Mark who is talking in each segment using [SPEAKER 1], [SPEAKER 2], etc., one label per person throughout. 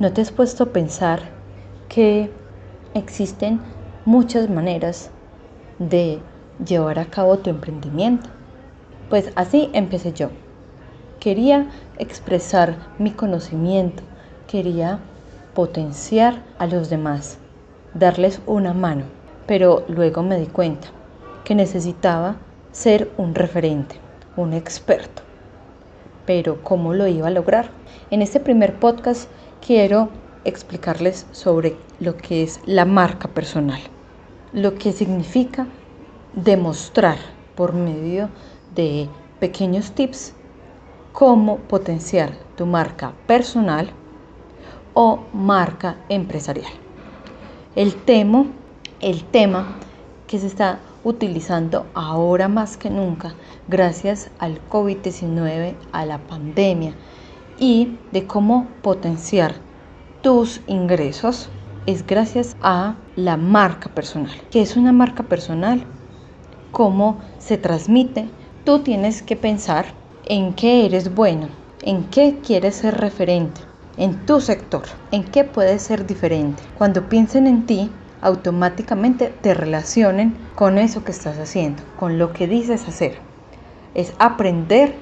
[SPEAKER 1] ¿No te has puesto a pensar que existen muchas maneras de llevar a cabo tu emprendimiento? Pues así empecé yo. Quería expresar mi conocimiento, quería potenciar a los demás, darles una mano, pero luego me di cuenta que necesitaba ser un referente, un experto. Pero ¿cómo lo iba a lograr? En este primer podcast quiero explicarles sobre lo que es la marca personal, lo que significa demostrar por medio de pequeños tips cómo potenciar tu marca personal o marca empresarial. El tema, el tema que se está utilizando ahora más que nunca gracias al COVID-19, a la pandemia y de cómo potenciar tus ingresos es gracias a la marca personal. ¿Qué es una marca personal? ¿Cómo se transmite? Tú tienes que pensar en qué eres bueno, en qué quieres ser referente, en tu sector, en qué puedes ser diferente. Cuando piensen en ti, automáticamente te relacionen con eso que estás haciendo, con lo que dices hacer. Es aprender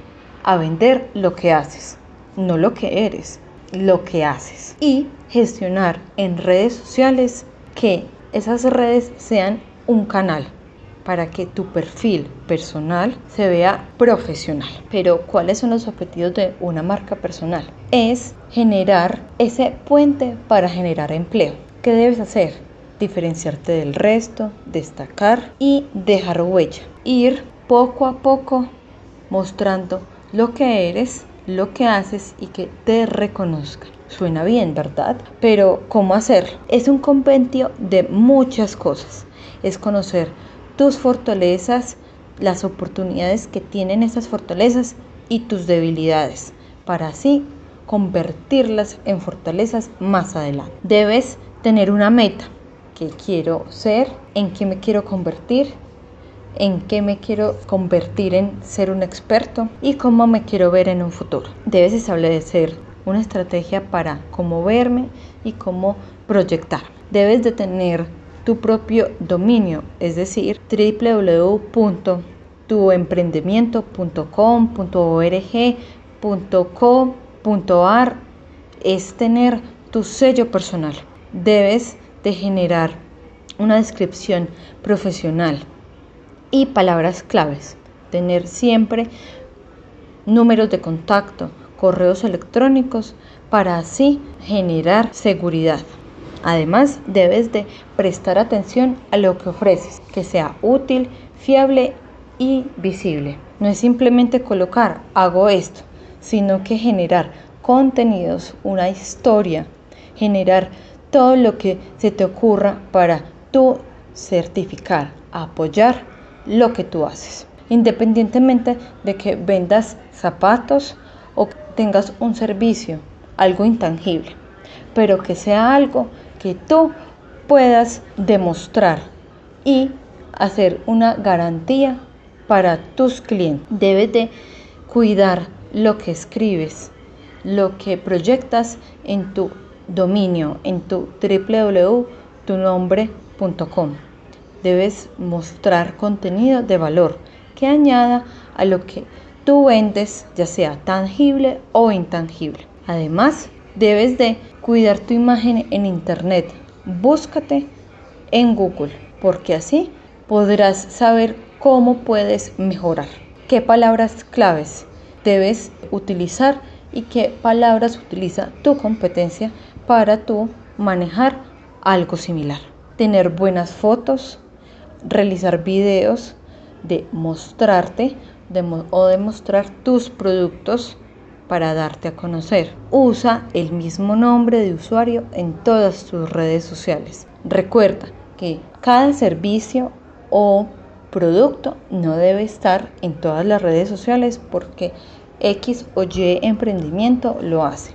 [SPEAKER 1] a vender lo que haces, no lo que eres, lo que haces. Y gestionar en redes sociales que esas redes sean un canal para que tu perfil personal se vea profesional. Pero ¿cuáles son los objetivos de una marca personal? Es generar ese puente para generar empleo. ¿Qué debes hacer? Diferenciarte del resto, destacar y dejar huella. Ir poco a poco mostrando lo que eres, lo que haces y que te reconozcan. Suena bien, ¿verdad? Pero ¿cómo hacerlo? Es un compendio de muchas cosas. Es conocer tus fortalezas, las oportunidades que tienen esas fortalezas y tus debilidades, para así convertirlas en fortalezas más adelante. Debes tener una meta, qué quiero ser, en qué me quiero convertir, en qué me quiero convertir en ser un experto y cómo me quiero ver en un futuro. Debes establecer una estrategia para cómo verme y cómo proyectar. Debes de tener tu propio dominio, es decir, www.tuemprendimiento.com.org.co.ar es tener tu sello personal. Debes de generar una descripción profesional y palabras claves. Tener siempre números de contacto, correos electrónicos para así generar seguridad. Además, debes de prestar atención a lo que ofreces, que sea útil, fiable y visible. No es simplemente colocar, hago esto, sino que generar contenidos, una historia, generar todo lo que se te ocurra para tú certificar, apoyar lo que tú haces. Independientemente de que vendas zapatos o tengas un servicio, algo intangible, pero que sea algo que tú puedas demostrar y hacer una garantía para tus clientes. Debes de cuidar lo que escribes, lo que proyectas en tu dominio, en tu www.tunombre.com. Debes mostrar contenido de valor que añada a lo que tú vendes, ya sea tangible o intangible. Además, debes de cuidar tu imagen en Internet. Búscate en Google, porque así podrás saber cómo puedes mejorar. ¿Qué palabras claves debes utilizar y qué palabras utiliza tu competencia para tú manejar algo similar? Tener buenas fotos, realizar videos de mostrarte o de mostrar tus productos para darte a conocer. Usa el mismo nombre de usuario en todas tus redes sociales. Recuerda que cada servicio o producto no debe estar en todas las redes sociales porque X o Y emprendimiento lo hace.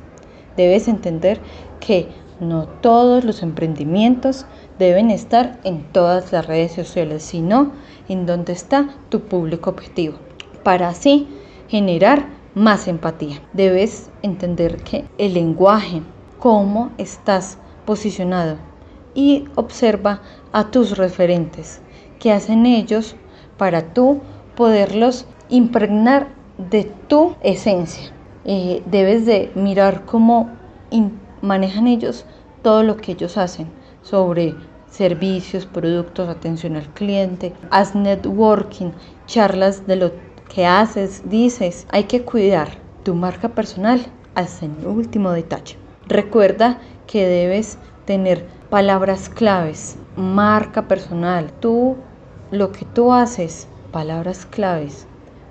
[SPEAKER 1] Debes entender que no todos los emprendimientos deben estar en todas las redes sociales, sino en donde está tu público objetivo, para así generar más empatía. Debes entender que el lenguaje cómo estás posicionado y observa a tus referentes, qué hacen ellos para tú poderlos impregnar de tu esencia. Eh, debes de mirar cómo manejan ellos todo lo que ellos hacen sobre servicios, productos, atención al cliente, haz networking, charlas de lo que haces, dices. Hay que cuidar tu marca personal hasta el último detalle. Recuerda que debes tener palabras claves, marca personal, tú, lo que tú haces, palabras claves,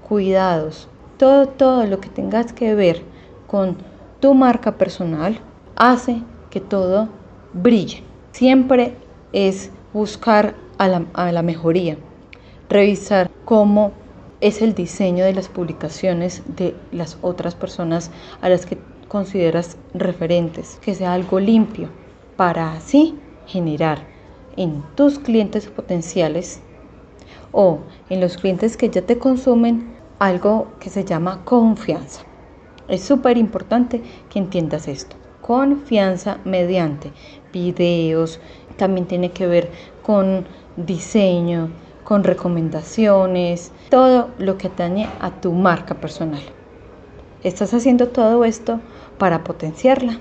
[SPEAKER 1] cuidados, todo, todo lo que tengas que ver con tu marca personal hace que todo brille. Siempre es buscar a la, mejoría, revisar cómo es el diseño de las publicaciones de las otras personas a las que consideras referentes, que sea algo limpio, para así generar en tus clientes potenciales o en los clientes que ya te consumen algo que se llama confianza. Es súper importante que entiendas esto. Confianza mediante videos, también tiene que ver con diseño, con recomendaciones, todo lo que atañe a tu marca personal. Estás haciendo todo esto para potenciarla.